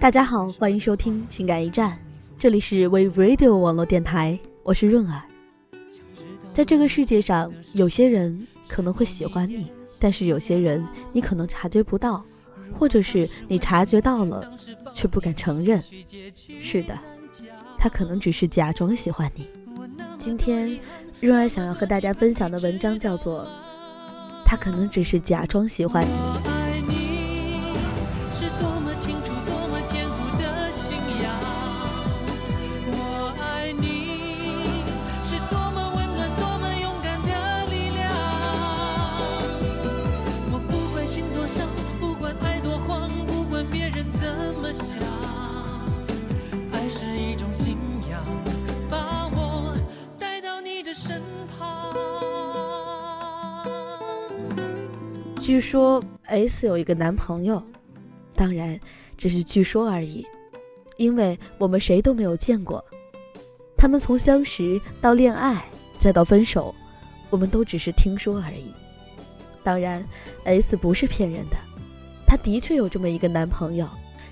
大家好，欢迎收听情感驿站，这里是 We Radio 网络电台，我是润儿。在这个世界上，有些人可能会喜欢你，但是有些人你可能察觉不到，或者是你察觉到了，却不敢承认。是的，他可能只是假装喜欢你。今天，润儿想要和大家分享的文章叫做《他可能只是假装喜欢你》。据说 S 有一个男朋友，当然只是据说而已，因为我们谁都没有见过。他们从相识到恋爱再到分手，我们都只是听说而已。当然，S 不是骗人的，他的确有这么一个男朋友，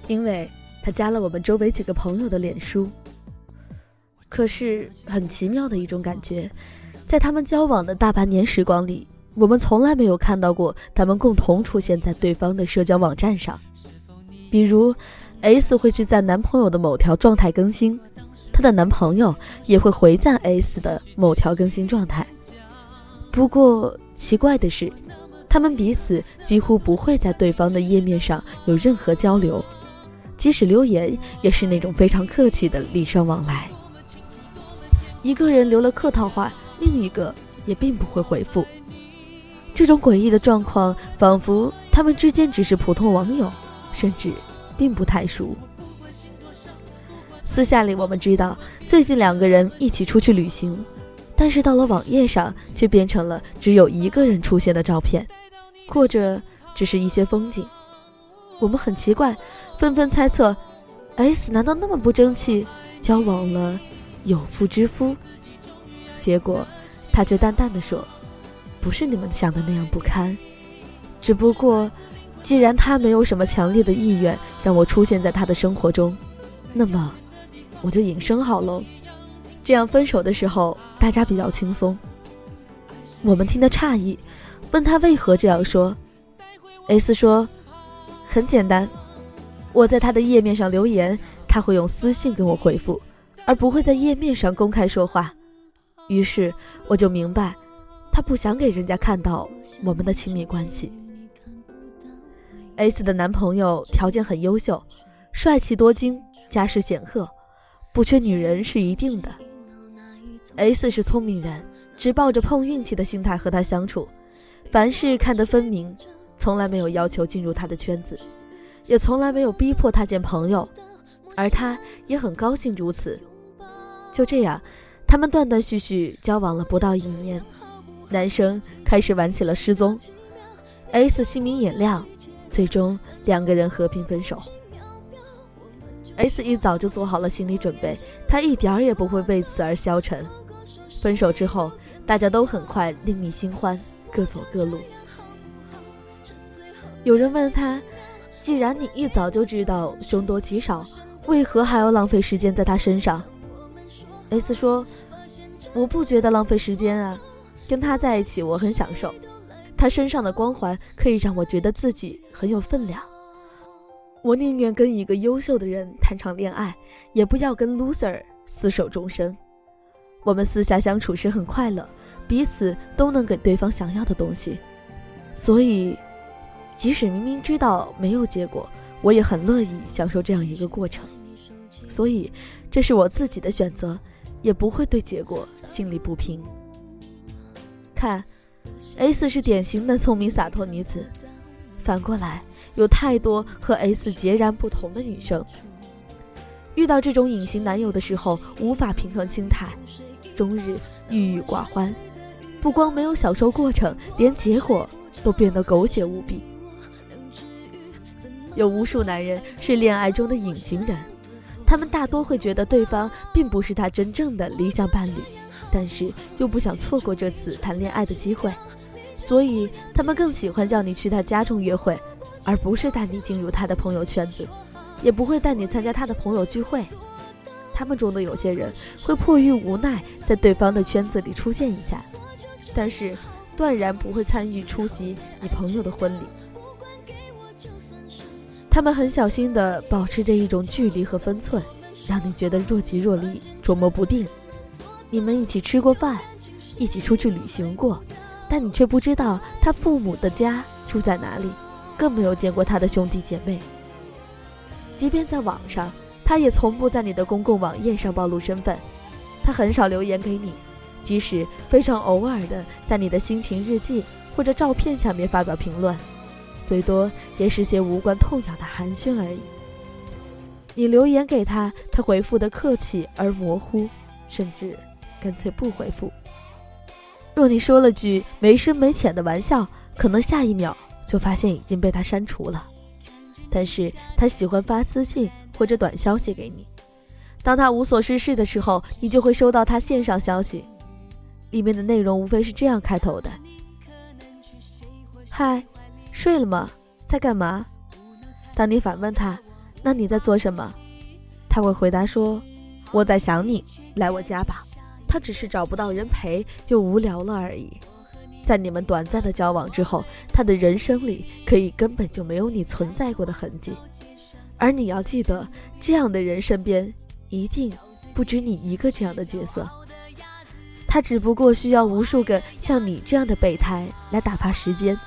因为他加了我们周围几个朋友的脸书。可是很奇妙的一种感觉，在他们交往的大半年时光里。我们从来没有看到过他们共同出现在对方的社交网站上，比如，S 会去赞男朋友的某条状态更新，她的男朋友也会回赞 S 的某条更新状态。不过奇怪的是，他们彼此几乎不会在对方的页面上有任何交流，即使留言也是那种非常客气的礼尚往来。一个人留了客套话，另一个也并不会回复。这种诡异的状况，仿佛他们之间只是普通网友，甚至并不太熟。私下里，我们知道最近两个人一起出去旅行，但是到了网页上，却变成了只有一个人出现的照片，或者只是一些风景。我们很奇怪，纷纷猜测：S 难道那么不争气，交往了有妇之夫？结果，他却淡淡的说。不是你们想的那样不堪，只不过，既然他没有什么强烈的意愿让我出现在他的生活中，那么我就隐身好喽。这样分手的时候，大家比较轻松。我们听得诧异，问他为何这样说。S 说：“很简单，我在他的页面上留言，他会用私信跟我回复，而不会在页面上公开说话。于是我就明白。”他不想给人家看到我们的亲密关系。S 的男朋友条件很优秀，帅气多金，家世显赫，不缺女人是一定的。S 是聪明人，只抱着碰运气的心态和他相处，凡事看得分明，从来没有要求进入他的圈子，也从来没有逼迫他见朋友，而他也很高兴如此。就这样，他们断断续续交往了不到一年。男生开始玩起了失踪，S 心明眼亮，最终两个人和平分手。S 一早就做好了心理准备，他一点儿也不会为此而消沉。分手之后，大家都很快另觅新欢，各走各路。有人问他：“既然你一早就知道凶多吉少，为何还要浪费时间在他身上？”S 说：“我不觉得浪费时间啊。”跟他在一起，我很享受，他身上的光环可以让我觉得自己很有分量。我宁愿跟一个优秀的人谈场恋爱，也不要跟 loser 厮守终生。我们私下相处时很快乐，彼此都能给对方想要的东西，所以，即使明明知道没有结果，我也很乐意享受这样一个过程。所以，这是我自己的选择，也不会对结果心里不平。看，S 是典型的聪明洒脱女子。反过来，有太多和 S 截然不同的女生，遇到这种隐形男友的时候，无法平衡心态，终日郁郁寡欢。不光没有享受过程，连结果都变得狗血无比。有无数男人是恋爱中的隐形人，他们大多会觉得对方并不是他真正的理想伴侣。但是又不想错过这次谈恋爱的机会，所以他们更喜欢叫你去他家中约会，而不是带你进入他的朋友圈子。也不会带你参加他的朋友聚会。他们中的有些人会迫于无奈在对方的圈子里出现一下，但是断然不会参与出席你朋友的婚礼。他们很小心地保持着一种距离和分寸，让你觉得若即若离、捉摸不定。你们一起吃过饭，一起出去旅行过，但你却不知道他父母的家住在哪里，更没有见过他的兄弟姐妹。即便在网上。他也从不在你的公共网页上暴露身份，他很少留言给你，即使非常偶尔的在你的心情日记或者照片下面发表评论，最多也是些无关痛痒的寒暄而已。你留言给他，他回复的客气而模糊，甚至干脆不回复。若你说了句没深没浅的玩笑，可能下一秒就发现已经被他删除了。但是他喜欢发私信。或者短消息给你，当他无所事事的时候，你就会收到他线上消息，里面的内容无非是这样开头的：“嗨，睡了吗？在干嘛？”当你反问他：“那你在做什么？”他会回答说：“我在想你，来我家吧。”他只是找不到人陪，就无聊了而已。在你们短暂的交往之后，他的人生里可以根本就没有你存在过的痕迹。而你要记得，这样的人身边一定不止你一个这样的角色。他只不过需要无数个像你这样的备胎来打发时间，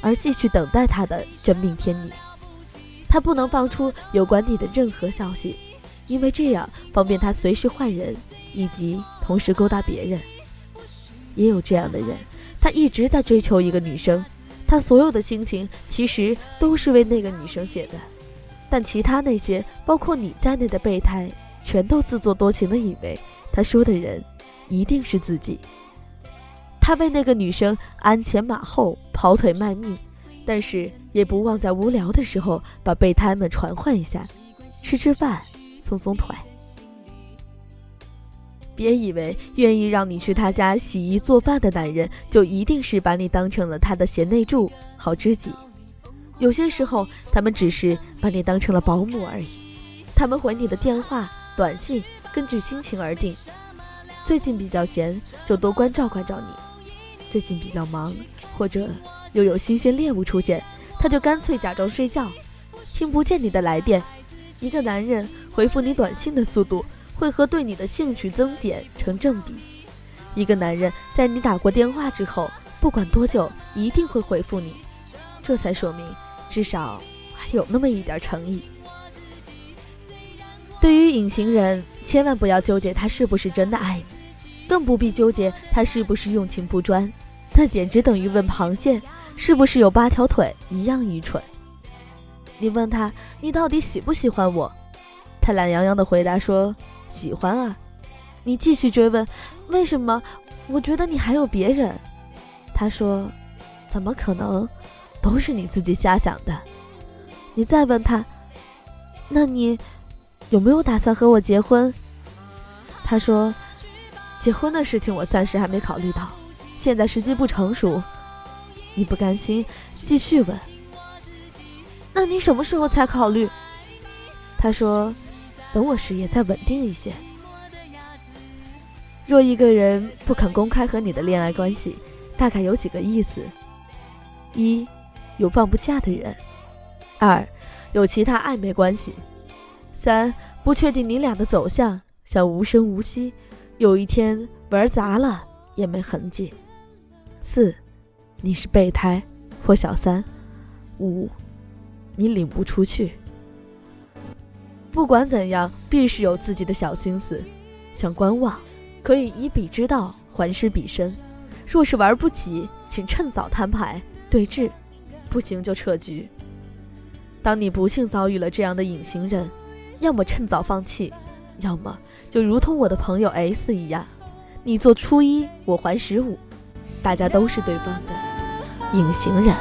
而继续等待他的真命天女。他不能放出有关你的任何消息，因为这样方便他随时换人，以及同时勾搭别人。也有这样的人，他一直在追求一个女生，他所有的心情其实都是为那个女生写的。但其他那些，包括你在内的备胎，全都自作多情的以为他说的人一定是自己。他为那个女生鞍前马后、跑腿卖命，但是也不忘在无聊的时候把备胎们传唤一下，吃吃饭、松松腿。别以为愿意让你去他家洗衣做饭的男人，就一定是把你当成了他的贤内助、好知己。有些时候，他们只是把你当成了保姆而已。他们回你的电话、短信，根据心情而定。最近比较闲，就多关照关照你；最近比较忙，或者又有新鲜猎物出现，他就干脆假装睡觉，听不见你的来电。一个男人回复你短信的速度，会和对你的兴趣增减成正比。一个男人在你打过电话之后，不管多久，一定会回复你。这才说明。至少还有那么一点诚意。对于隐形人，千万不要纠结他是不是真的爱你，更不必纠结他是不是用情不专。那简直等于问螃蟹是不是有八条腿一样愚蠢。你问他你到底喜不喜欢我，他懒洋洋的回答说喜欢啊。你继续追问为什么？我觉得你还有别人。他说怎么可能？都是你自己瞎想的。你再问他，那你有没有打算和我结婚？他说，结婚的事情我暂时还没考虑到，现在时机不成熟。你不甘心，继续问。那你什么时候才考虑？他说，等我事业再稳定一些。若一个人不肯公开和你的恋爱关系，大概有几个意思：一。有放不下的人，二，有其他暧昧关系，三，不确定你俩的走向，想无声无息，有一天玩砸了也没痕迹，四，你是备胎或小三，五，你领不出去。不管怎样，必是有自己的小心思，想观望，可以以彼之道还施彼身。若是玩不起，请趁早摊牌对峙。不行就撤局。当你不幸遭遇了这样的隐形人，要么趁早放弃，要么就如同我的朋友 S 一样，你做初一，我还十五，大家都是对方的隐形人。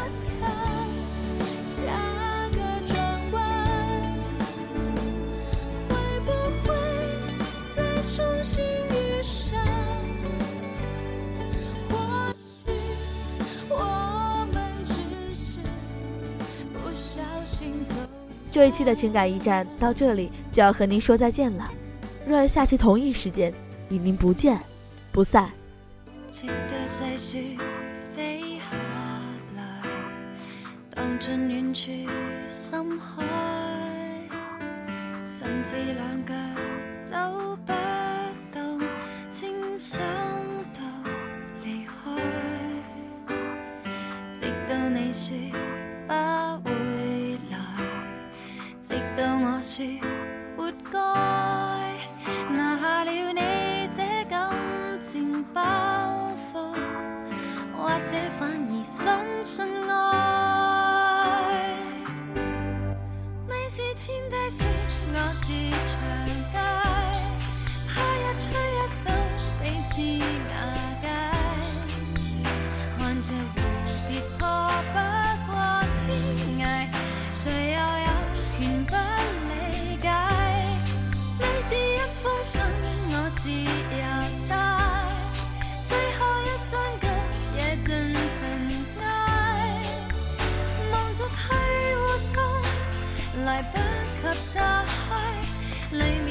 这一期的情感驿站到这里就要和您说再见了。若儿下期同一时间与您不见不散。直到细雪飞下来，荡进远处深海，甚至两脚走不动，先想到离开。直到你说活该，拿下了你这感情包袱，或者反而相信爱。你是天地时，我是长街，怕一吹一到彼此瓦解，看着来不及拆开